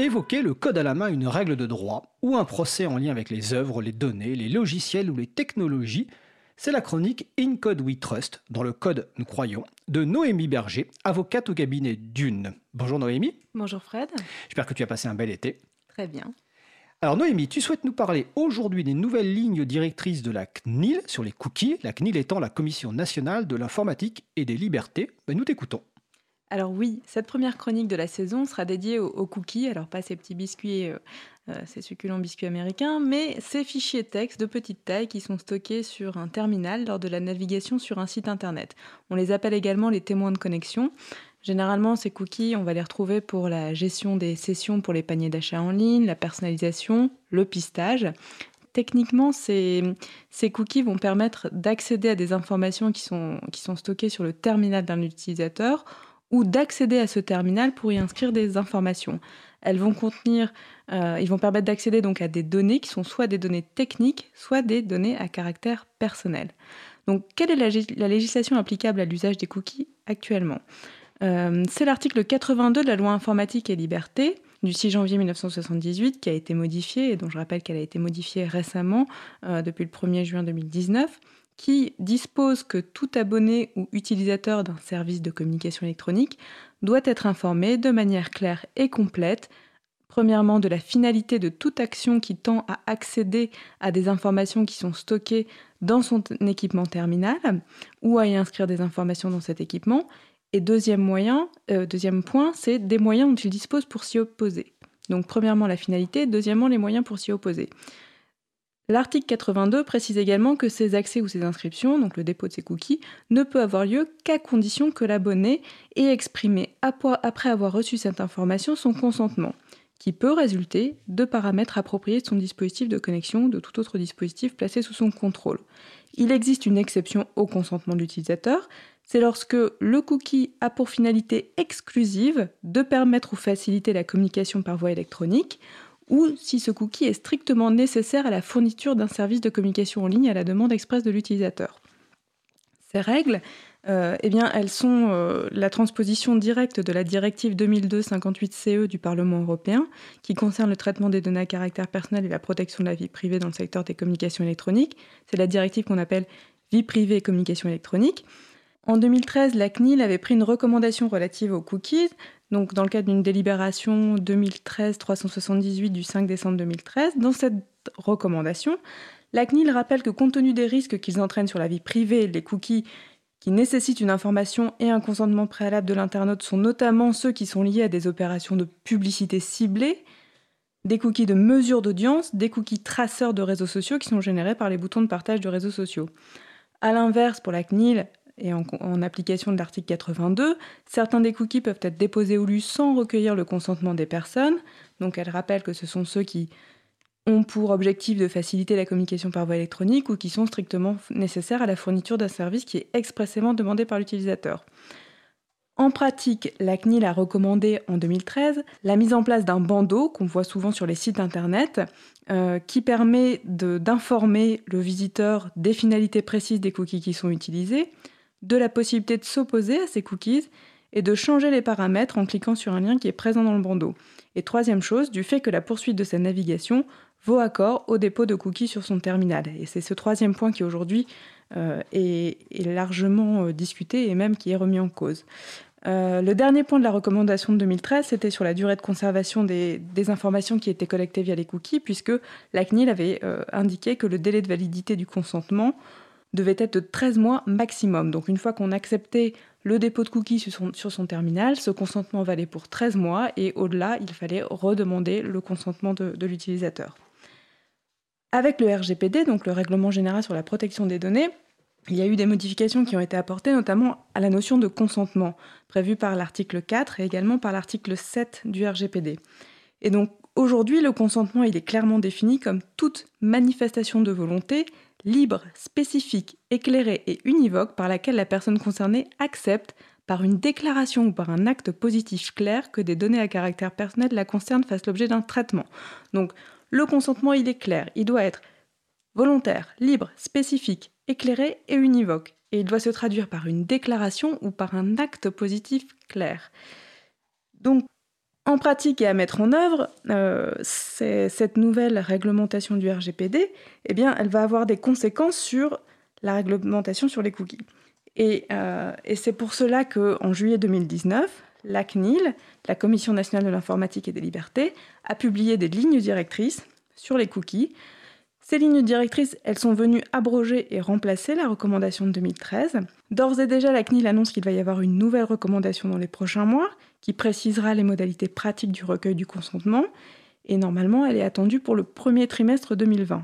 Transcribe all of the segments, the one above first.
Évoquer le code à la main une règle de droit ou un procès en lien avec les œuvres, les données, les logiciels ou les technologies, c'est la chronique In Code We Trust, dans le code nous croyons, de Noémie Berger, avocate au cabinet Dune. Bonjour Noémie. Bonjour Fred. J'espère que tu as passé un bel été. Très bien. Alors Noémie, tu souhaites nous parler aujourd'hui des nouvelles lignes directrices de la CNIL sur les cookies, la CNIL étant la Commission nationale de l'informatique et des libertés. Ben, nous t'écoutons. Alors oui, cette première chronique de la saison sera dédiée aux, cookies, alors pas ces petits biscuits, euh, euh, ces succulents biscuits américains, mais ces fichiers texte de petite taille qui sont stockés sur un terminal lors de la navigation sur un site internet. On les appelle également les témoins de connexion. Généralement, ces cookies, on va les retrouver pour la gestion des sessions pour les paniers d'achat en ligne, la personnalisation, le pistage. Techniquement, ces, ces cookies vont permettre d'accéder à des informations qui sont, qui sont stockées sur le terminal d'un utilisateur ou d'accéder à ce terminal pour y inscrire des informations. Elles vont contenir, euh, ils vont permettre d'accéder donc à des données qui sont soit des données techniques, soit des données à caractère personnel. Donc, quelle est la, législation applicable à l'usage des cookies actuellement? Euh, C'est l'article 82 de la loi informatique et liberté du 6 janvier 1978 qui a été modifiée et dont je rappelle qu'elle a été modifiée récemment euh, depuis le 1er juin 2019 qui dispose que tout abonné ou utilisateur d'un service de communication électronique doit être informé de manière claire et complète, premièrement de la finalité de toute action qui tend à accéder à des informations qui sont stockées dans son équipement terminal ou à y inscrire des informations dans cet équipement. Et deuxième, moyen, euh, deuxième point, c'est des moyens dont il dispose pour s'y opposer. Donc premièrement la finalité, deuxièmement les moyens pour s'y opposer. L'article 82 précise également que ces accès ou ces inscriptions, donc le dépôt de ces cookies, ne peut avoir lieu qu'à condition que l'abonné ait exprimé, après avoir reçu cette information, son consentement, qui peut résulter de paramètres appropriés de son dispositif de connexion ou de tout autre dispositif placé sous son contrôle. Il existe une exception au consentement de l'utilisateur, c'est lorsque le cookie a pour finalité exclusive de permettre ou faciliter la communication par voie électronique, ou si ce cookie est strictement nécessaire à la fourniture d'un service de communication en ligne à la demande expresse de l'utilisateur. Ces règles, euh, eh bien, elles sont euh, la transposition directe de la directive 2002-58-CE du Parlement européen, qui concerne le traitement des données à caractère personnel et la protection de la vie privée dans le secteur des communications électroniques. C'est la directive qu'on appelle vie privée et communication électronique. En 2013, la CNIL avait pris une recommandation relative aux cookies, donc dans le cadre d'une délibération 2013-378 du 5 décembre 2013. Dans cette recommandation, la CNIL rappelle que compte tenu des risques qu'ils entraînent sur la vie privée, les cookies qui nécessitent une information et un consentement préalable de l'internaute sont notamment ceux qui sont liés à des opérations de publicité ciblée, des cookies de mesure d'audience, des cookies traceurs de réseaux sociaux qui sont générés par les boutons de partage de réseaux sociaux. A l'inverse, pour la CNIL, et en, application de l'article 82, certains des cookies peuvent être déposés ou lus sans recueillir le consentement des personnes. Donc elle rappelle que ce sont ceux qui ont pour objectif de faciliter la communication par voie électronique ou qui sont strictement nécessaires à la fourniture d'un service qui est expressément demandé par l'utilisateur. En pratique, la CNIL a recommandé en 2013 la mise en place d'un bandeau qu'on voit souvent sur les sites internet euh, qui permet d'informer le visiteur des finalités précises des cookies qui sont utilisés, de la possibilité de s'opposer à ces cookies et de changer les paramètres en cliquant sur un lien qui est présent dans le bandeau. Et troisième chose, du fait que la poursuite de sa navigation vaut accord au dépôt de cookies sur son terminal. Et c'est ce troisième point qui aujourd'hui euh, est, largement euh, discuté et même qui est remis en cause. Euh, le dernier point de la recommandation de 2013, c'était sur la durée de conservation des, informations qui étaient collectées via les cookies, puisque la CNIL avait indiqué que le délai de validité du consentement devait être de 13 mois maximum. Donc une fois qu'on acceptait le dépôt de cookies sur son, terminal, ce consentement valait pour 13 mois et au-delà, il fallait redemander le consentement de, l'utilisateur. Avec le RGPD, donc le Règlement général sur la protection des données, il y a eu des modifications qui ont été apportées, notamment à la notion de consentement, prévue par l'article 4 et également par l'article 7 du RGPD. Et donc aujourd'hui, le consentement, il est clairement défini comme toute manifestation de volonté libre, spécifique, éclairée et univoque par laquelle la personne concernée accepte par une déclaration ou par un acte positif clair que des données à caractère personnel la concernent fassent l'objet d'un traitement. Donc le consentement, il est clair, il doit être volontaire, libre, spécifique, éclairé et univoque. Et il doit se traduire par une déclaration ou par un acte positif clair. Donc En pratique et à mettre en œuvre, euh, cette nouvelle réglementation du RGPD, eh bien, elle va avoir des conséquences sur la réglementation sur les cookies. Et, euh, et c'est pour cela qu'en juillet 2019, la CNIL, la Commission nationale de l'informatique et des libertés, a publié des lignes directrices sur les cookies. Ces lignes directrices, elles sont venues abroger et remplacer la recommandation de 2013. D'ores et déjà, la CNIL annonce qu'il va y avoir une nouvelle recommandation dans les prochains mois qui précisera les modalités pratiques du recueil du consentement. Et normalement, elle est attendue pour le premier trimestre 2020.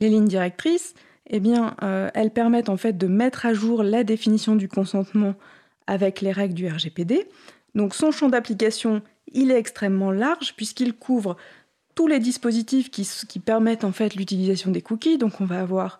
Les lignes directrices, eh bien, euh, elles permettent en fait de mettre à jour la définition du consentement avec les règles du RGPD. Donc son champ d'application, il est extrêmement large puisqu'il couvre tous les dispositifs qui, permettent en fait l'utilisation des cookies. Donc on va avoir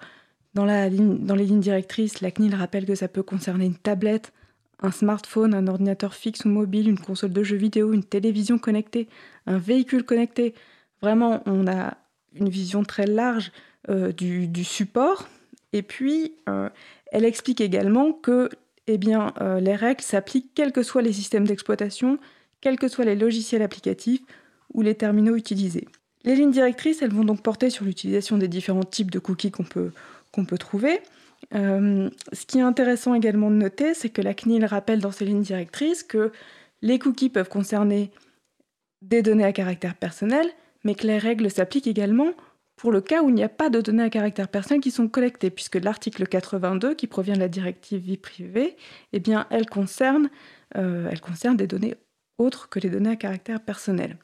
dans, les lignes directrices, la CNIL rappelle que ça peut concerner une tablette, un smartphone, un ordinateur fixe ou mobile, une console de jeux vidéo, une télévision connectée, un véhicule connecté. Vraiment, on a une vision très large euh, du, support. Et puis, euh, elle explique également que eh euh, les règles s'appliquent quels que soient les systèmes d'exploitation, quels que soient les logiciels applicatifs ou les terminaux utilisés. Les lignes directrices, elles vont donc porter sur l'utilisation des différents types de cookies qu'on peut, peut trouver. Euh, ce qui est intéressant également de noter, c'est que la CNIL rappelle dans ses lignes directrices que les cookies peuvent concerner des données à caractère personnel, mais que les règles s'appliquent également pour le cas où il n'y a pas de données à caractère personnel qui sont collectées, puisque l'article 82, qui provient de la directive vie privée, eh bien, elle concerne, euh, elle concerne des données autres que les données à caractère personnel.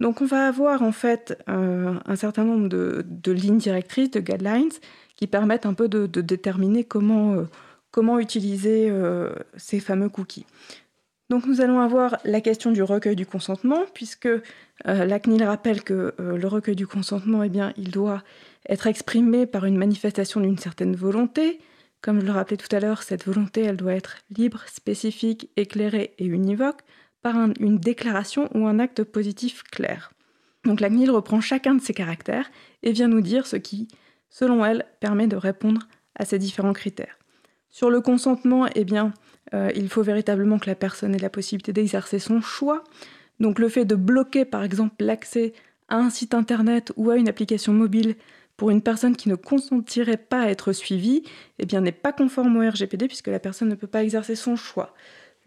Donc on va avoir en fait euh, un certain nombre de, lignes directrices, de guidelines, qui permettent un peu de, déterminer comment, euh, utiliser ces fameux cookies. Donc nous allons avoir la question du recueil du consentement, puisque euh, la CNIL rappelle que euh, le recueil du consentement, eh il doit être exprimé par une manifestation d'une certaine volonté. Comme je le rappelais tout à l'heure, cette volonté, elle doit être libre, spécifique, éclairée et univoque une déclaration ou un acte positif clair. Donc la CNIL reprend chacun de ces caractères et vient nous dire ce qui, selon elle, permet de répondre à ces différents critères. Sur le consentement, eh bien, euh, il faut véritablement que la personne ait la possibilité d'exercer son choix. Donc le fait de bloquer par exemple l'accès à un site internet ou à une application mobile pour une personne qui ne consentirait pas à être suivie, eh n'est pas conforme au RGPD puisque la personne ne peut pas exercer son choix.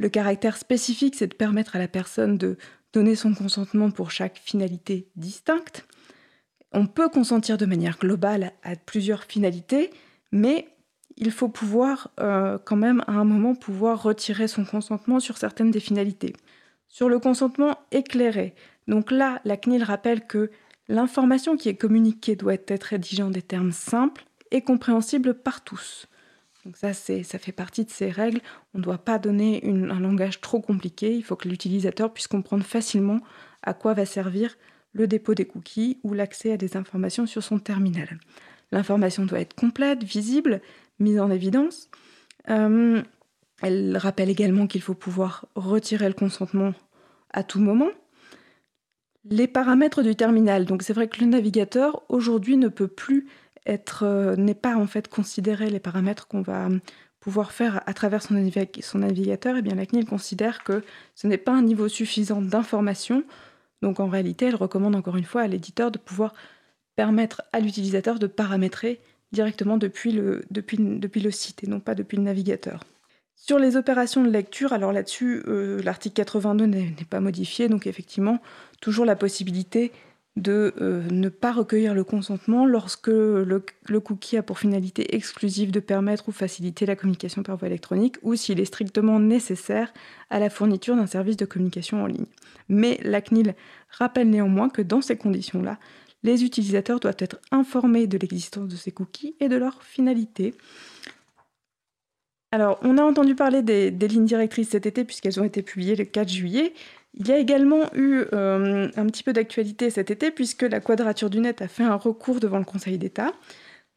Le caractère spécifique, c'est de permettre à la personne de donner son consentement pour chaque finalité distincte. On peut consentir de manière globale à plusieurs finalités, mais il faut pouvoir euh, quand même à un moment pouvoir retirer son consentement sur certaines des finalités. Sur le consentement éclairé, donc là, la CNIL rappelle que l'information qui est communiquée doit être rédigée en des termes simples et compréhensibles par tous. Donc ça, ça fait partie de ces règles. On ne doit pas donner un langage trop compliqué. Il faut que l'utilisateur puisse comprendre facilement à quoi va servir le dépôt des cookies ou l'accès à des informations sur son terminal. L'information doit être complète, visible, mise en évidence. Euh, elle rappelle également qu'il faut pouvoir retirer le consentement à tout moment. Les paramètres du terminal. Donc c'est vrai que le navigateur aujourd'hui ne peut plus euh, n'est pas en fait considéré les paramètres qu'on va pouvoir faire à travers son, navigateur. Eh bien la CNIL considère que ce n'est pas un niveau suffisant d'information. Donc en réalité, elle recommande encore une fois à l'éditeur de pouvoir permettre à l'utilisateur de paramétrer directement depuis le, depuis, depuis le site et non pas depuis le navigateur. Sur les opérations de lecture, alors là-dessus, euh, l'article 82 n'est pas modifié, donc effectivement, toujours la possibilité de euh, ne pas recueillir le consentement lorsque le, le, cookie a pour finalité exclusive de permettre ou faciliter la communication par voie électronique ou s'il est strictement nécessaire à la fourniture d'un service de communication en ligne. Mais la CNIL rappelle néanmoins que dans ces conditions-là, les utilisateurs doivent être informés de l'existence de ces cookies et de leur finalité. Alors, on a entendu parler des, lignes directrices cet été puisqu'elles ont été publiées le 4 juillet. Il y a également eu euh, un petit peu d'actualité cet été puisque la Quadrature du Net a fait un recours devant le Conseil d'État.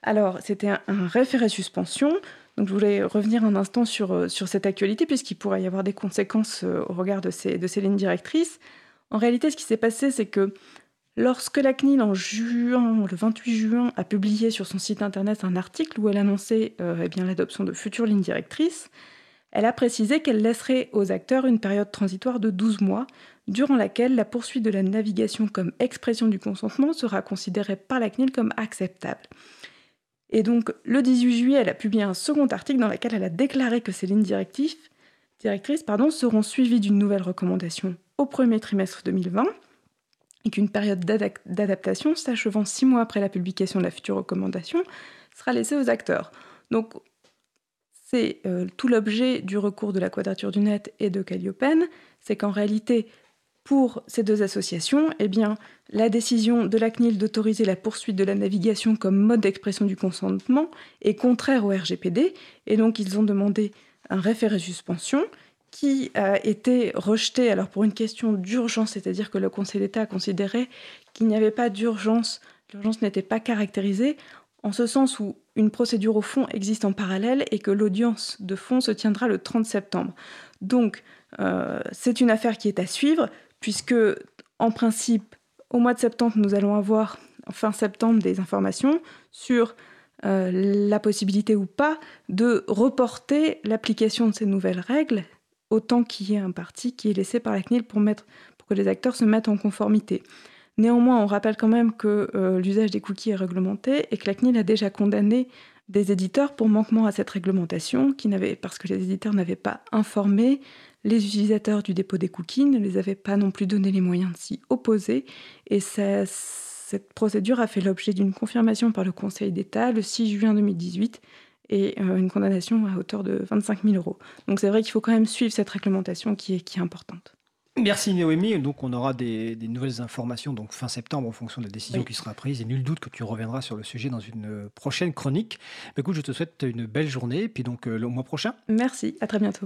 Alors, c'était un, référé suspension. Donc, je voulais revenir un instant sur, euh, sur cette actualité puisqu'il pourrait y avoir des conséquences euh, au regard de ces, de ces lignes directrices. En réalité, ce qui s'est passé, c'est que Lorsque la CNIL, en juin, le 28 juin, a publié sur son site internet un article où elle annonçait eh l'adoption de futures lignes directrices, elle a précisé qu'elle laisserait aux acteurs une période transitoire de 12 mois, durant laquelle la poursuite de la navigation comme expression du consentement sera considérée par la CNIL comme acceptable. Et donc, le 18 juillet, elle a publié un second article dans lequel elle a déclaré que ces lignes directrices seront suivies d'une nouvelle recommandation au premier trimestre 2020 et qu'une période d'adaptation, s'achevant six mois après la publication de la future recommandation, sera laissée aux acteurs. Donc, c'est euh, tout l'objet du recours de la Quadrature du Net et de Calliopen, c'est qu'en réalité, pour ces deux associations, eh bien, la décision de la CNIL d'autoriser la poursuite de la navigation comme mode d'expression du consentement est contraire au RGPD, et donc ils ont demandé un référé suspension qui a été rejeté alors pour une question d'urgence, c'est-à-dire que le Conseil d'État a considéré qu'il n'y avait pas d'urgence, l'urgence n'était pas caractérisée, en ce sens où une procédure au fond existe en parallèle et que l'audience de fond se tiendra le 30 septembre. Donc, euh, c'est une affaire qui est à suivre, puisque, en principe, au mois de septembre, nous allons avoir, fin septembre, des informations sur euh, la possibilité ou pas de reporter l'application de ces nouvelles règles autant qu'il y ait un parti qui est laissé par la CNIL pour que les acteurs se mettent en conformité. Néanmoins, on rappelle quand même que euh, l'usage des cookies est réglementé et que la CNIL a déjà condamné des éditeurs pour manquement à cette réglementation, qui parce que les éditeurs n'avaient pas informé les utilisateurs du dépôt des cookies, ne les avaient pas non plus donné les moyens de s'y opposer. Et cette procédure a fait l'objet d'une confirmation par le Conseil d'État le 6 juin 2018 et euh, une condamnation à hauteur de 25 000 euros. Donc c'est vrai qu'il faut quand même suivre cette réglementation qui est, qui est importante. Merci Noémie. Donc on aura des, nouvelles informations donc fin septembre en fonction de la décision qui sera prise. Et nul doute que tu reviendras sur le sujet dans une prochaine chronique. Bah, écoute, je te souhaite une belle journée et puis donc euh, le mois prochain. Merci, à très bientôt.